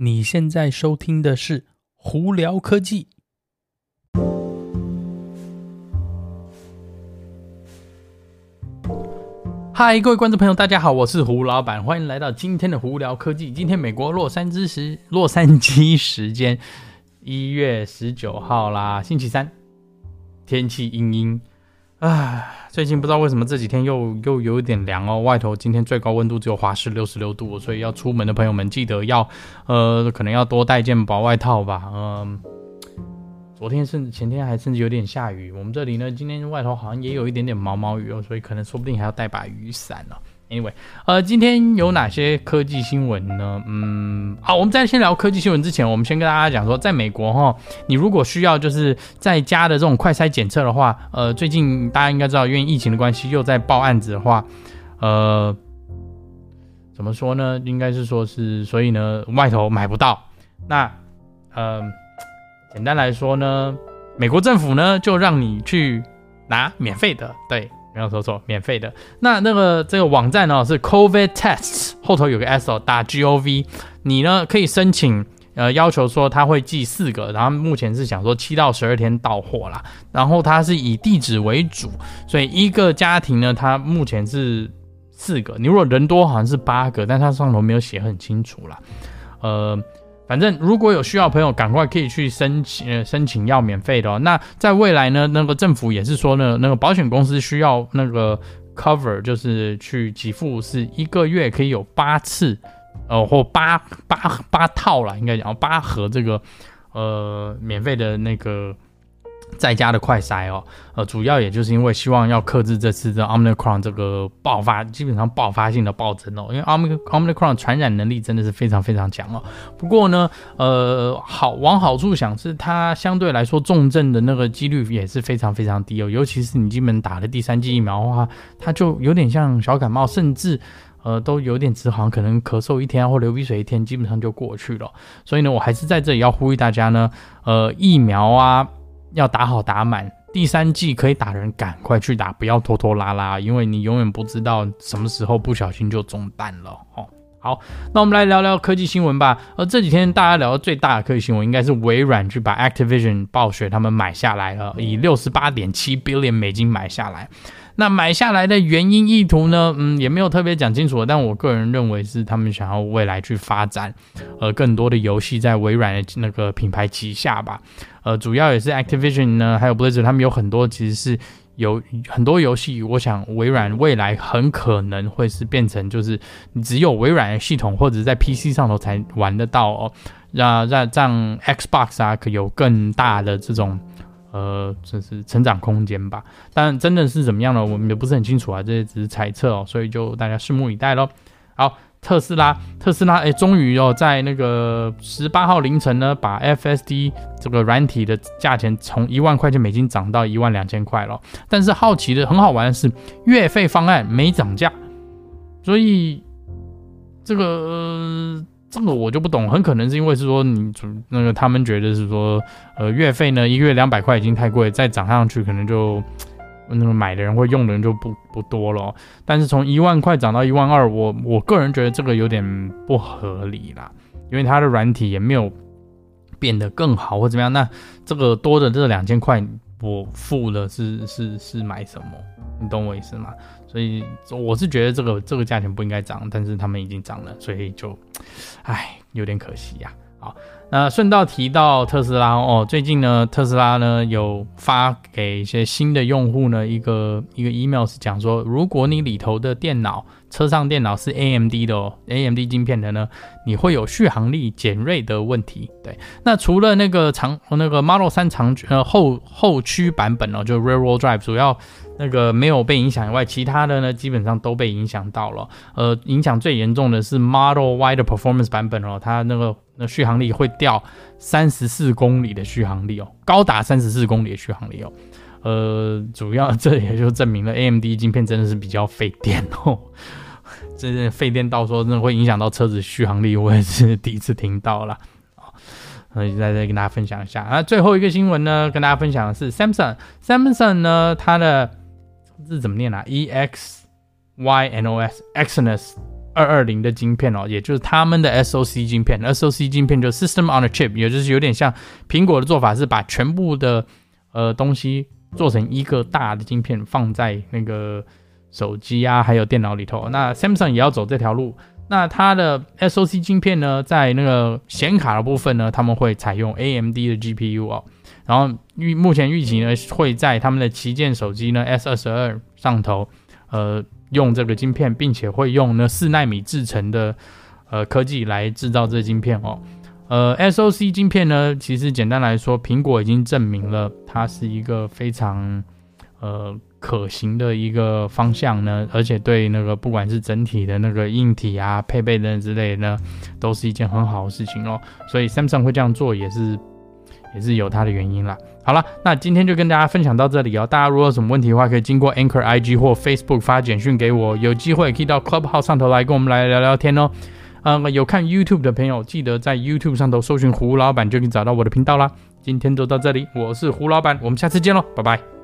你现在收听的是《胡聊科技》。嗨，各位观众朋友，大家好，我是胡老板，欢迎来到今天的《胡聊科技》。今天美国洛杉矶时洛杉矶时间一月十九号啦，星期三，天气阴阴。唉，最近不知道为什么这几天又又有一点凉哦。外头今天最高温度只有华氏六十六度，所以要出门的朋友们记得要，呃，可能要多带件薄外套吧。嗯、昨天甚至前天还甚至有点下雨。我们这里呢，今天外头好像也有一点点毛毛雨哦，所以可能说不定还要带把雨伞呢、哦。Anyway，呃，今天有哪些科技新闻呢？嗯，好，我们在先聊科技新闻之前，我们先跟大家讲说，在美国哈，你如果需要就是在家的这种快筛检测的话，呃，最近大家应该知道，因为疫情的关系又在报案子的话，呃，怎么说呢？应该是说是，所以呢，外头买不到。那，呃，简单来说呢，美国政府呢就让你去拿免费的，对。没有说错，免费的。那那个这个网站呢是 COVID Tests，后头有个 S，打 G O V，你呢可以申请，呃，要求说他会寄四个，然后目前是想说七到十二天到货啦。然后它是以地址为主，所以一个家庭呢，它目前是四个。你如果人多，好像是八个，但它上头没有写很清楚啦。呃。反正如果有需要朋友，赶快可以去申请，呃，申请要免费的哦。那在未来呢，那个政府也是说呢，那个保险公司需要那个 cover，就是去给付，是一个月可以有八次，呃，或八八八套啦，应该讲八盒这个，呃，免费的那个。在家的快筛哦，呃，主要也就是因为希望要克制这次的 Omicron 这个爆发，基本上爆发性的暴增哦，因为 Omicron 传染能力真的是非常非常强哦。不过呢，呃，好往好处想是它相对来说重症的那个几率也是非常非常低哦，尤其是你基本打了第三剂疫苗的话，它就有点像小感冒，甚至呃都有点直好像可能咳嗽一天或流鼻水一天，基本上就过去了。所以呢，我还是在这里要呼吁大家呢，呃，疫苗啊。要打好打满，第三季可以打人，赶快去打，不要拖拖拉拉，因为你永远不知道什么时候不小心就中弹了哦。好，那我们来聊聊科技新闻吧。而这几天大家聊的最大的科技新闻，应该是微软去把 Activision 暴雪他们买下来了，以六十八点七 billion 美金买下来。那买下来的原因意图呢？嗯，也没有特别讲清楚，但我个人认为是他们想要未来去发展，呃，更多的游戏在微软的那个品牌旗下吧。呃，主要也是 Activision 呢，还有 Blizzard，他们有很多其实是有很多游戏，我想微软未来很可能会是变成就是只有微软的系统或者在 PC 上头才玩得到哦，让让让 Xbox 啊可有更大的这种。呃，这是成长空间吧，但真的是怎么样呢？我们也不是很清楚啊，这些只是猜测哦，所以就大家拭目以待喽。好，特斯拉，特斯拉，哎，终于哦，在那个十八号凌晨呢，把 FSD 这个软体的价钱从一万块钱美金涨到一万两千块了。但是好奇的、很好玩的是，月费方案没涨价，所以这个。呃这个我就不懂，很可能是因为是说你主那个他们觉得是说，呃，月费呢一个月两百块已经太贵，再涨上去可能就那个买的人或用的人就不不多了。但是从一万块涨到一万二，我我个人觉得这个有点不合理啦，因为它的软体也没有变得更好或怎么样。那这个多的这两千块，我付了是是是买什么？你懂我意思吗？所以我是觉得这个这个价钱不应该涨，但是他们已经涨了，所以就，唉，有点可惜呀、啊。好，那顺道提到特斯拉哦，最近呢，特斯拉呢有发给一些新的用户呢一个一个 email，是讲说，如果你里头的电脑车上电脑是 AMD 的哦，AMD 晶片的呢，你会有续航力减锐的问题。对，那除了那个长那个 Model 3长呃后后驱版本哦，就 Rear Wheel Drive 主要。那个没有被影响以外，其他的呢基本上都被影响到了。呃，影响最严重的是 Model Y 的 Performance 版本哦，它那个那续航力会掉三十四公里的续航力哦，高达三十四公里的续航力哦。呃，主要这也就证明了 AMD 晶片真的是比较费电哦，真的费电到说真的会影响到车子续航力，我也是第一次听到了。呃，在这跟大家分享一下那。最后一个新闻呢，跟大家分享的是 Samsung，Samsung 呢它的。这怎么念啊？E X Y N O S Exynos 二二零的晶片哦，也就是他们的 SoC 晶片。SoC 晶片就是 System on a Chip，也就是有点像苹果的做法，是把全部的呃东西做成一个大的晶片，放在那个手机啊，还有电脑里头。那 Samsung 也要走这条路。那它的 SoC 晶片呢，在那个显卡的部分呢，他们会采用 AMD 的 GPU 哦。然后预目前预期呢，会在他们的旗舰手机呢 S 二十二上头，呃。用这个晶片，并且会用呢四纳米制成的呃科技来制造这晶片哦。呃，SoC 晶片呢，其实简单来说，苹果已经证明了它是一个非常呃可行的一个方向呢，而且对那个不管是整体的那个硬体啊、配备的之类的呢，都是一件很好的事情哦。所以 Samsung 会这样做也是也是有它的原因啦。好了，那今天就跟大家分享到这里哦。大家如果有什么问题的话，可以经过 Anchor IG 或 Facebook 发简讯给我。有机会可以到 Clubhouse 上头来跟我们来聊聊天哦。嗯，有看 YouTube 的朋友，记得在 YouTube 上头搜寻胡老板，就可以找到我的频道啦。今天就到这里，我是胡老板，我们下次见喽，拜拜。